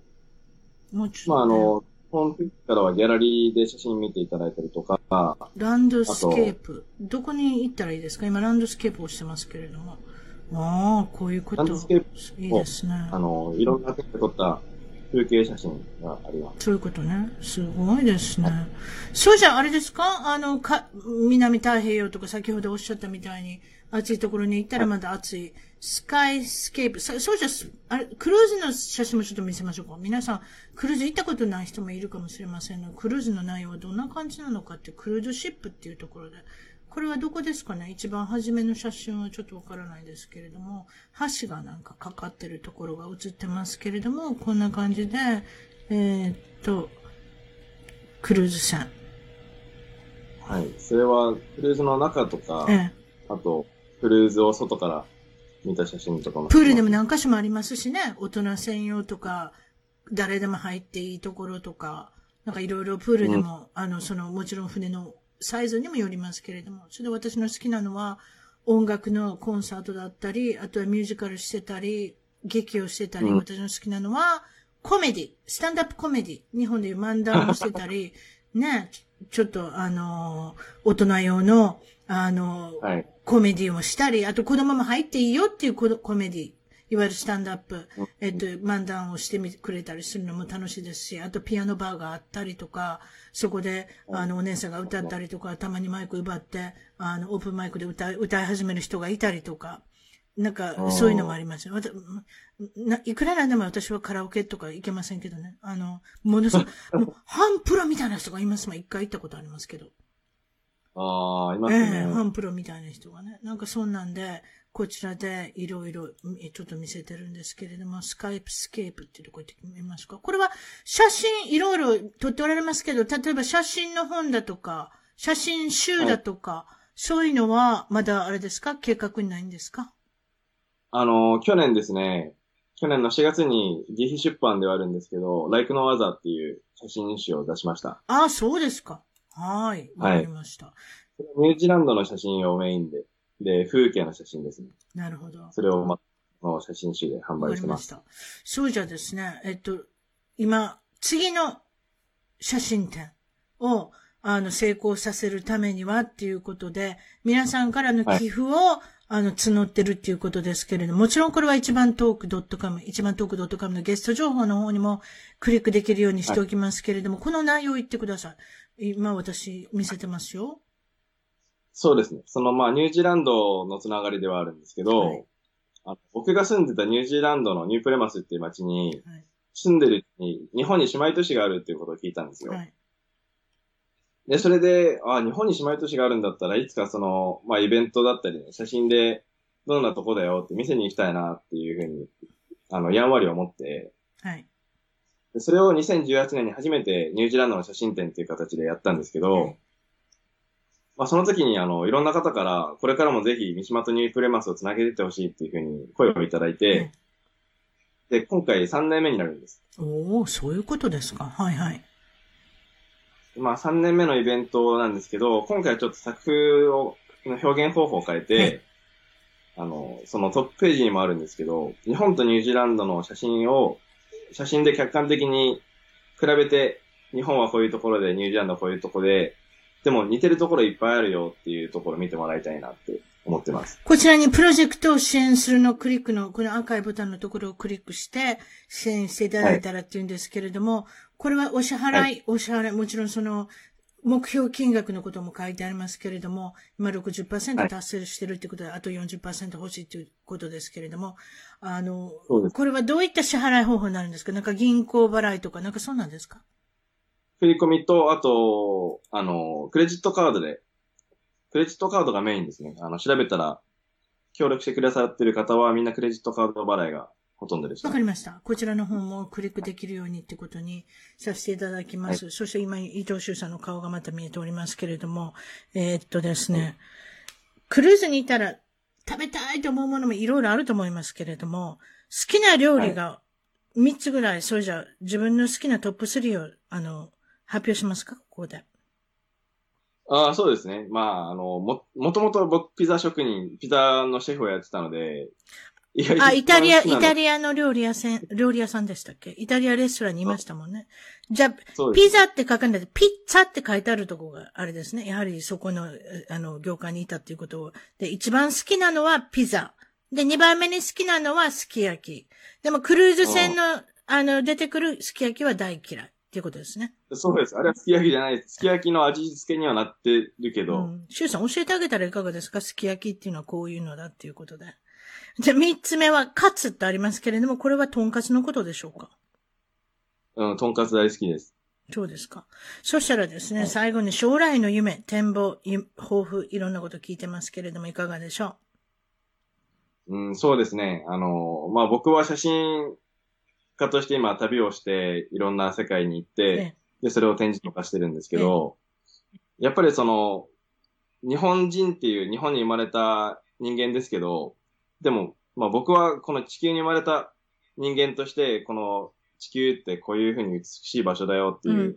うちょっと、まあ、あの、ホームページからはギャラリーで写真見ていただいたりとか。ランドスケープ。どこに行ったらいいですか？今ランドスケープをしてますけれども。ああ、こういうこと。ランドスケープいいですね。あの、いろんな手で撮った風景写真があります。そういうことね。すごいですね。はい、そうじゃあれですか？あの、か、南太平洋とか先ほどおっしゃったみたいに、暑いところに行ったらまだ暑い。スカイスケープ。そうじゃ、あれ、クルーズの写真もちょっと見せましょうか？皆さん、クルーズ行ったことない人もいるかもしれませんが、クルーズの内容はどんな感じなのかって、クルーズシップっていうところで。これはどこですかね？一番初めの写真はちょっとわからないですけれども、橋がなんかかかってるところが写ってますけれども、こんな感じで、えー、っと、クルーズ船。はい。それは、クルーズの中とか、ええ、あと、クルーズを外から見た写真とかも。プールでも何箇所もありますしね。大人専用とか、誰でも入っていいところとか、なんかいろいろプールでも、うん、あの、その、もちろん船のサイズにもよりますけれども、それで私の好きなのは、音楽のコンサートだったり、あとはミュージカルしてたり、劇をしてたり、うん、私の好きなのは、コメディ、スタンダップコメディ、日本でいう漫談をしてたり、ね、ちょっとあの、大人用の、あの、はい、コメディをしたり、あと子供も入っていいよっていうコメディ、いわゆるスタンドアップ、えっと、漫談をしてみくれたりするのも楽しいですし、あとピアノバーがあったりとか、そこで、あの、お姉さんが歌ったりとか、たまにマイク奪って、あの、オープンマイクで歌い、歌い始める人がいたりとか、なんか、そういうのもありますよ。いくらなんでも私はカラオケとか行けませんけどね。あの、ものすごい、もう、ハンプロみたいな人がいますもん。一回行ったことありますけど。ああ、いますね。ええー、ハンプロみたいな人がね。なんかそんなんで、こちらでいろいろちょっと見せてるんですけれども、スカイプスケープっていうとこ行ってみますか？これは写真いろいろ撮っておられますけど、例えば写真の本だとか、写真集だとか、はい、そういうのはまだあれですか？計画にないんですか？あの、去年ですね、去年の4月に岐阜出版ではあるんですけど、ライクの技っていう写真集を出しました。ああ、そうですか。はい。わかりました、はい。ニュージーランドの写真をメインで、で、風景の写真ですね。なるほど。それを、ま、の写真集で販売してます。わかりました。そうじゃですね、えっと、今、次の写真展を、あの、成功させるためにはっていうことで、皆さんからの寄付を、はいあの、募ってるっていうことですけれども、もちろんこれは一番トーク .com、一番トーク .com のゲスト情報の方にもクリックできるようにしておきますけれども、はい、この内容を言ってください。今私見せてますよ。そうですね。そのまあニュージーランドのつながりではあるんですけど、はい、あ僕が住んでたニュージーランドのニュープレマスっていう街に、住んでるに、日本に姉妹都市があるっていうことを聞いたんですよ。はいで、それで、あ、日本に姉妹都市があるんだったらいつかその、まあ、イベントだったり、ね、写真で、どんなとこだよって店に行きたいなっていうふうに、あの、やんわり思って、はい。でそれを2018年に初めてニュージーランドの写真展っていう形でやったんですけど、はい、まあ、その時にあの、いろんな方から、これからもぜひ三島とニュープレマスをつなげてってほしいっていうふうに声をいただいて、はい、で、今回3年目になるんです。おおそういうことですか。はいはい。まあ3年目のイベントなんですけど、今回はちょっと作風を、表現方法を変えて、あの、そのトップページにもあるんですけど、日本とニュージーランドの写真を、写真で客観的に比べて、日本はこういうところで、ニュージーランドはこういうところで、でも似てるところいっぱいあるよっていうところを見てもらいたいなって思ってます。こちらにプロジェクトを支援するのクリックの、この赤いボタンのところをクリックして支援していただいたらっていうんですけれども、はい、これはお支払い、はい、お支払い、もちろんその、目標金額のことも書いてありますけれども、今60%達成してるってことで、はい、あと40%欲しいということですけれども、あの、これはどういった支払い方法になるんですか？なんか銀行払いとか、なんかそうなんですか？振り込みと、あと、あの、クレジットカードでクレジットカードがメインですね。あの、調べたら、協力してくださってる方はみんなクレジットカード払いがほとんどです、わかりました。こちらの方もクリックできるようにってことにさせていただきます。はい、そして今、伊藤修さんの顔がまた見えておりますけれども、えー、っとですね、クルーズにいたら食べたいと思うものもいろいろあると思いますけれども、好きな料理が3つぐらい、はい、それじゃ自分の好きなトップ3を、あの、発表しますか？ここで。ああ、そうですね。まあ、あの、も、もともと僕ピザ職人、ピザのシェフをやってたので、あ、イタリア、イタリアの料理屋さん、料理屋さんでしたっけ？イタリアレストランにいましたもんね。じゃあ、ピザって書かないで、ピッツァって書いてあるとこがあれですね。やはりそこの、あの、業界にいたっていうことを。で、一番好きなのはピザ。で、二番目に好きなのはすき焼き。でも、クルーズ船の、あの、出てくるすき焼きは大嫌い。っていうことですね。そうです。あれはすき焼きじゃないです。すき焼きの味付けにはなってるけど。うん。シュウさん教えてあげたらいかがですか？すき焼きっていうのはこういうのだっていうことで。じゃあ、三つ目は、カツってありますけれども、これはトンカツのことでしょうか？うん、トンカツ大好きです。そうですか。そしたらですね、最後に将来の夢、展望、抱負、いろんなこと聞いてますけれども、いかがでしょう？うん、そうですね。あの、まあ、僕は写真家として今旅をして、いろんな世界に行って、で、それを展示とかしてるんですけど、やっぱりその、日本人っていう日本に生まれた人間ですけど、でも、まあ僕はこの地球に生まれた人間として、この地球ってこういうふうに美しい場所だよっていう、うん、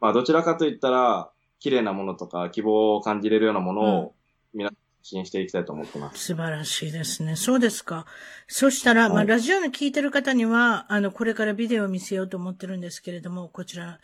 まあどちらかといったら、綺麗なものとか希望を感じれるようなものを、皆さん支援していきたいと思ってます。素晴らしいですね。そうですか。そしたら、はい、まあ、ラジオの聞いてる方には、あの、これからビデオを見せようと思ってるんですけれども、こちら、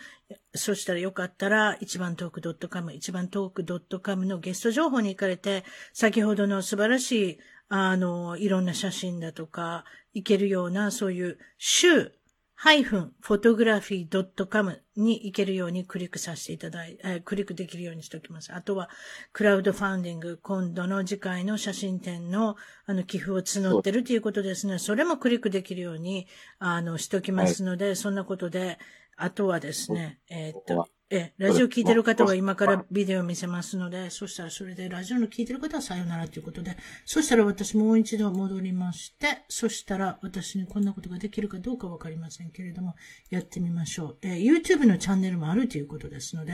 そしたらよかったら、一番トーク .com、一番トーク .com のゲスト情報に行かれて、先ほどの素晴らしい、あの、いろんな写真だとか、いけるような、そういう、週、-photography.com に行けるようにクリックさせていただいて、クリックできるようにしておきます。あとは、クラウドファンディング、今度の次回の写真展の、あの、寄付を募ってるということですね。それもクリックできるように、あの、しておきますので、はい、そんなことで、あとはですね、えー、っと、え、ラジオ聞いてる方は 今からビデオを見せますので、そしたらそれでラジオの聞いてる方はさよならということで、そしたら私もう一度戻りまして、そしたら私にこんなことができるかどうかわかりませんけれども、やってみましょう。え YouTube のチャンネルもあるということですので、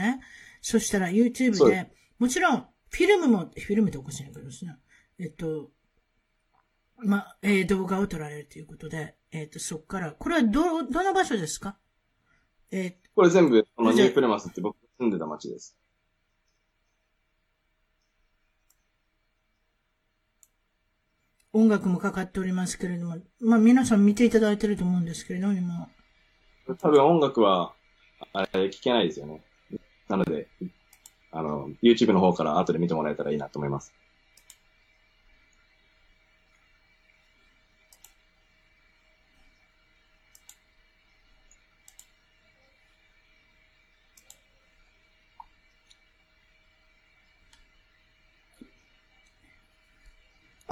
そしたら YouTube で、もちろん、フィルムも、フィルムっておかしいんだけどですね、えっと、まえー、動画を撮られるということで、えっ、と、そこから、これはど、どの場所ですか？えー、これ全部、このニュープレマスって僕住んでた街です。音楽もかかっておりますけれども、まあ皆さん見ていただいてると思うんですけれども、今。多分音楽は、あれ、聞けないですよね。なので、あの、YouTube の方から後で見てもらえたらいいなと思います。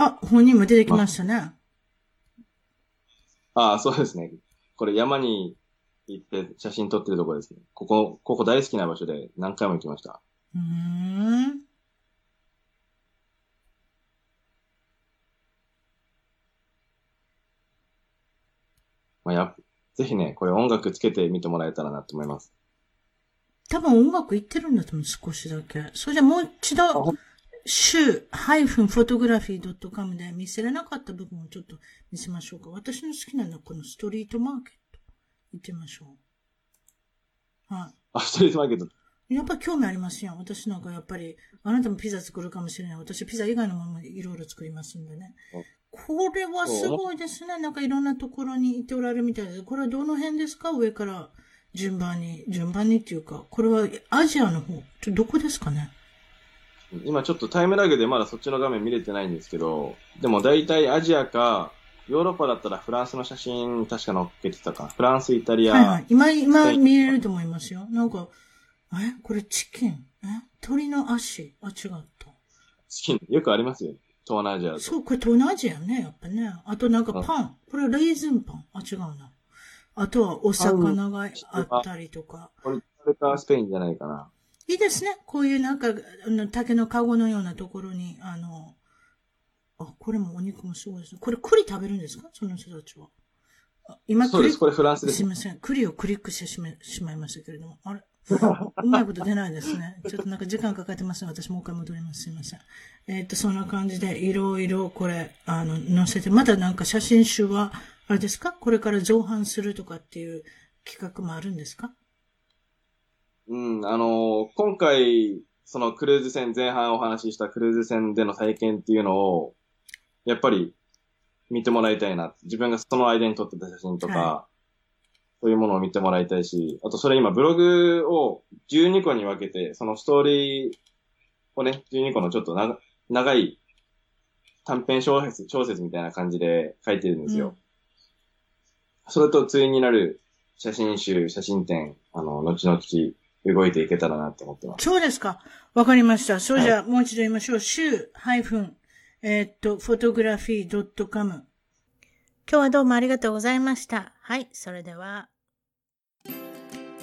あ、本人も出てきましたね。あ あ、そうですね。これ山に行って写真撮ってるところですね。ここ、ここ大好きな場所で何回も行きました。うん。まあ、や、ぜひね、これ音楽つけてみてもらえたらなと思います。多分音楽行ってるんだと思う、少しだけ。それじゃもう一度、週 -photography.com で見せれなかった部分をちょっと見せましょうか。私の好きなのはこのストリートマーケット。行ってみましょう。はい。あ、ストリートマーケット。やっぱ興味ありますよ。私なんかやっぱり、あなたもピザ作るかもしれない。私ピザ以外のものもいろいろ作りますんでね。これはすごいですね。なんかいろんなところに行っておられるみたいです。これはどの辺ですか？上から順番に、順番にっていうか、これはアジアの方。ちょどこですかね？今ちょっとタイムラグでまだそっちの画面見れてないんですけど、でも大体アジアか、ヨーロッパだったらフランスの写真確か載っけてたかフランス、イタリア。はいはい。今、今見れると思いますよ。なんか、え？これチキン？え？鳥の足？あ、違った。チキン、よくありますよ。東南アジアそう、これ東南アジアね、やっぱね。あとなんかパン。これレーズンパン。あ、違うな。あとはお魚があったりとか。これ、それかスペインじゃないかな。いいですね。こういうなんか、竹の籠のようなところに、あの、あ、これもお肉もすごいですね。これ栗食べるんですか？その人たちは。今、そうです。これフランスです。すみません。栗をクリックしてしましまいましたけれども。あれ？うまいこと出ないですね。ちょっとなんか時間かかってます私もう一回戻ります。すみません。えー、っと、そんな感じで、いろいろこれ、あの、載せて、まだなんか写真集は、あれですか？これから造反するとかっていう企画もあるんですか？うん、あのー、今回、そのクルーズ船、前半お話ししたクルーズ船での体験っていうのを、やっぱり、見てもらいたいな。自分がその間に撮ってた写真とか、はい、そういうものを見てもらいたいし、あとそれ今ブログを12個に分けて、そのストーリーをね、12個のちょっと長長い短編小説、小説みたいな感じで書いてるんですよ。うん、それと対になる写真集、写真展、あの、後々動いていけたらなって思ってます。そうですか。わかりました。そうじゃあ、もう一度言いましょう。週、ハイフン、えー、っと、フォトグラフィー .com。今日はどうもありがとうございました。はい、それでは。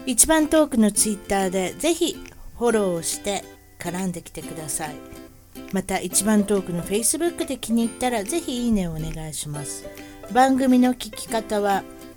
一番トークのツイッターでぜひフォローをして絡んできてください。また一番トークの Facebook で気に入ったらぜひいいねをお願いします。番組の聞き方は